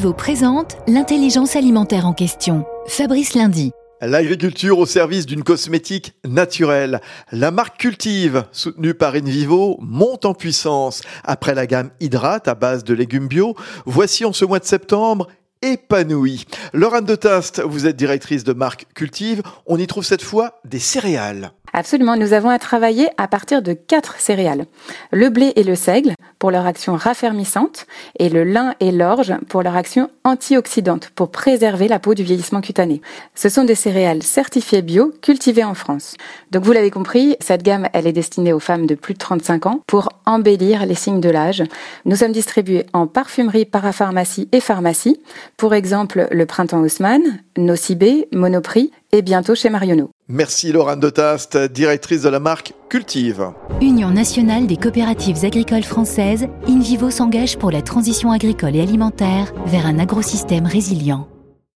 InVivo présente l'intelligence alimentaire en question. Fabrice Lundi. L'agriculture au service d'une cosmétique naturelle. La marque Cultive, soutenue par InVivo, monte en puissance. Après la gamme Hydrate à base de légumes bio, voici en ce mois de septembre épanouie. Laurent de Tast, vous êtes directrice de marque Cultive. On y trouve cette fois des céréales. Absolument, nous avons à travailler à partir de quatre céréales. Le blé et le seigle pour leur action raffermissante et le lin et l'orge pour leur action antioxydante pour préserver la peau du vieillissement cutané. Ce sont des céréales certifiées bio cultivées en France. Donc vous l'avez compris, cette gamme, elle est destinée aux femmes de plus de 35 ans pour embellir les signes de l'âge. Nous sommes distribués en parfumerie, parapharmacie et pharmacie. Pour exemple, le Printemps Haussmann, Nocibé, Monoprix et bientôt chez Marionneau. Merci Laurent de Tast, directrice de la marque Cultive. Union nationale des coopératives agricoles françaises, InVivo s'engage pour la transition agricole et alimentaire vers un agrosystème résilient.